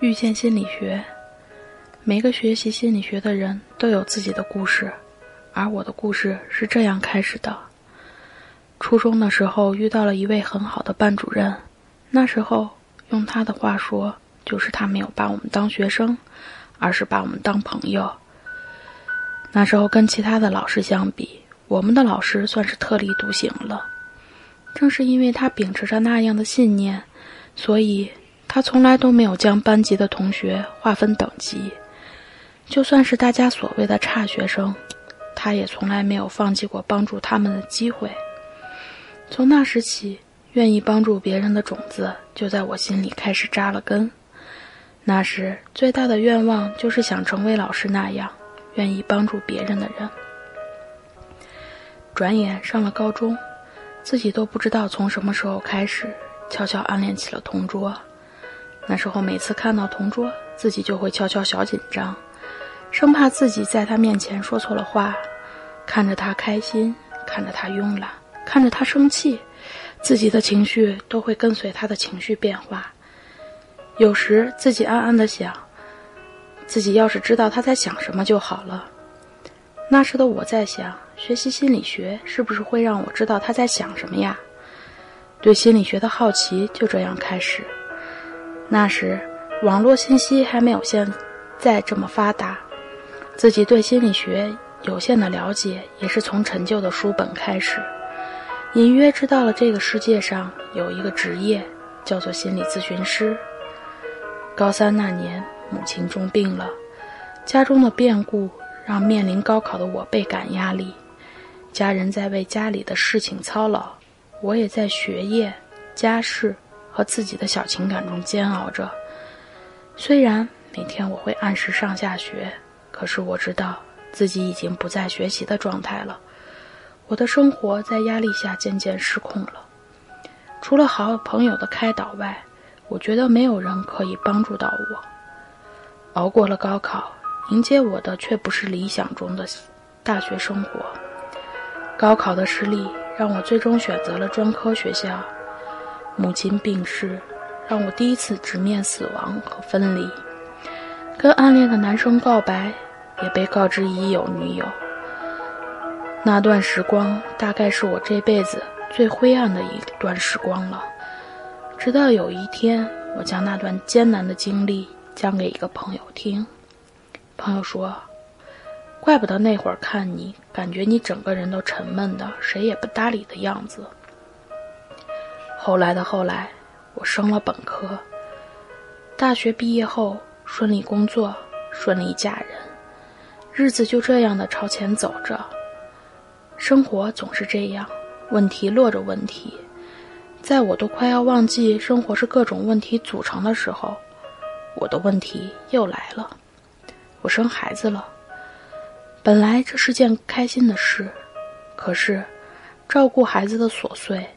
遇见心理学。每个学习心理学的人都有自己的故事，而我的故事是这样开始的：初中的时候遇到了一位很好的班主任，那时候用他的话说，就是他没有把我们当学生，而是把我们当朋友。那时候跟其他的老师相比，我们的老师算是特立独行了。正是因为他秉持着那样的信念，所以他从来都没有将班级的同学划分等级。就算是大家所谓的差学生，他也从来没有放弃过帮助他们的机会。从那时起，愿意帮助别人的种子就在我心里开始扎了根。那时最大的愿望就是想成为老师那样。愿意帮助别人的人，转眼上了高中，自己都不知道从什么时候开始，悄悄暗恋起了同桌。那时候每次看到同桌，自己就会悄悄小紧张，生怕自己在他面前说错了话。看着他开心，看着他慵懒，看着他生气，自己的情绪都会跟随他的情绪变化。有时自己暗暗的想。自己要是知道他在想什么就好了。那时的我在想，学习心理学是不是会让我知道他在想什么呀？对心理学的好奇就这样开始。那时网络信息还没有现在这么发达，自己对心理学有限的了解也是从陈旧的书本开始，隐约知道了这个世界上有一个职业叫做心理咨询师。高三那年。母亲重病了，家中的变故让面临高考的我倍感压力。家人在为家里的事情操劳，我也在学业、家事和自己的小情感中煎熬着。虽然每天我会按时上下学，可是我知道自己已经不在学习的状态了。我的生活在压力下渐渐失控了。除了好朋友的开导外，我觉得没有人可以帮助到我。熬过了高考，迎接我的却不是理想中的大学生活。高考的失利让我最终选择了专科学校。母亲病逝，让我第一次直面死亡和分离。跟暗恋的男生告白，也被告知已有女友。那段时光大概是我这辈子最灰暗的一段时光了。直到有一天，我将那段艰难的经历。讲给一个朋友听，朋友说：“怪不得那会儿看你，感觉你整个人都沉闷的，谁也不搭理的样子。”后来的后来，我升了本科，大学毕业后顺利工作，顺利嫁人，日子就这样的朝前走着。生活总是这样，问题落着问题，在我都快要忘记生活是各种问题组成的时候。我的问题又来了，我生孩子了。本来这是件开心的事，可是照顾孩子的琐碎，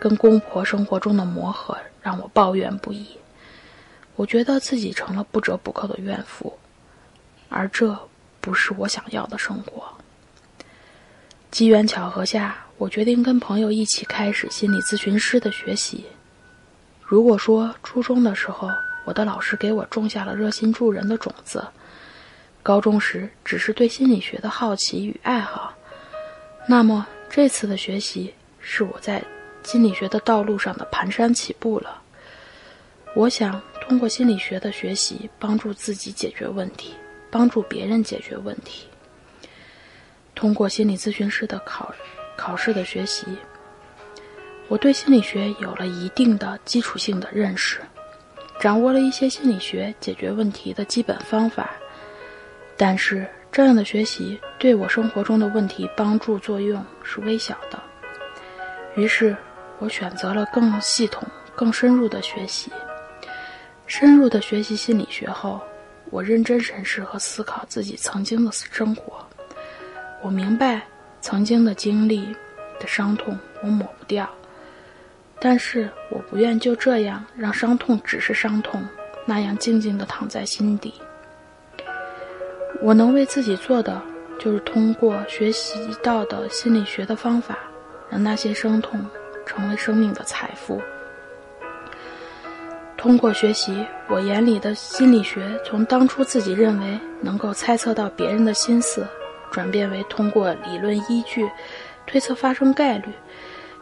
跟公婆生活中的磨合，让我抱怨不已。我觉得自己成了不折不扣的怨妇，而这不是我想要的生活。机缘巧合下，我决定跟朋友一起开始心理咨询师的学习。如果说初中的时候，我的老师给我种下了热心助人的种子。高中时只是对心理学的好奇与爱好，那么这次的学习是我在心理学的道路上的蹒跚起步了。我想通过心理学的学习，帮助自己解决问题，帮助别人解决问题。通过心理咨询师的考考试的学习，我对心理学有了一定的基础性的认识。掌握了一些心理学解决问题的基本方法，但是这样的学习对我生活中的问题帮助作用是微小的。于是，我选择了更系统、更深入的学习。深入的学习心理学后，我认真审视和思考自己曾经的生活。我明白，曾经的经历的伤痛，我抹不掉。但是我不愿就这样让伤痛只是伤痛，那样静静地躺在心底。我能为自己做的，就是通过学习到的心理学的方法，让那些伤痛成为生命的财富。通过学习，我眼里的心理学从当初自己认为能够猜测到别人的心思，转变为通过理论依据推测发生概率，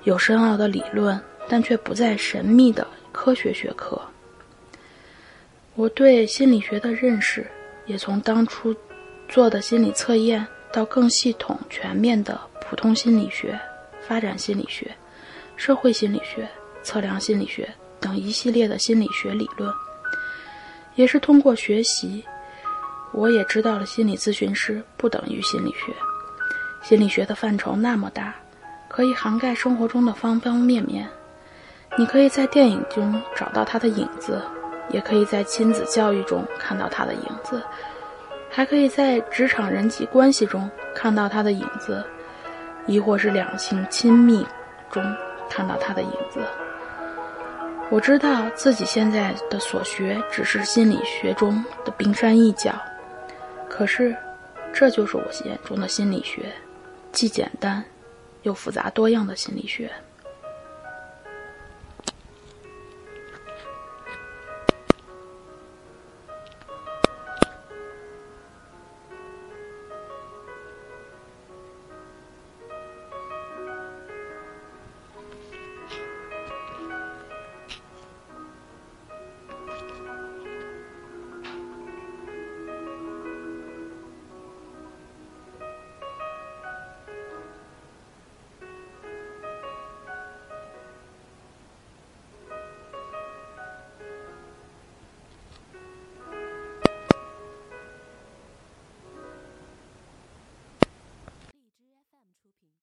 有深奥的理论，但却不再神秘的科学学科。我对心理学的认识也从当初做的心理测验到更系统全面的普通心理学、发展心理学、社会心理学、测量心理学。等一系列的心理学理论，也是通过学习，我也知道了心理咨询师不等于心理学。心理学的范畴那么大，可以涵盖生活中的方方面面。你可以在电影中找到它的影子，也可以在亲子教育中看到它的影子，还可以在职场人际关系中看到它的影子，亦或是两性亲密中看到他的影子。我知道自己现在的所学只是心理学中的冰山一角，可是，这就是我眼中的心理学，既简单又复杂多样的心理学。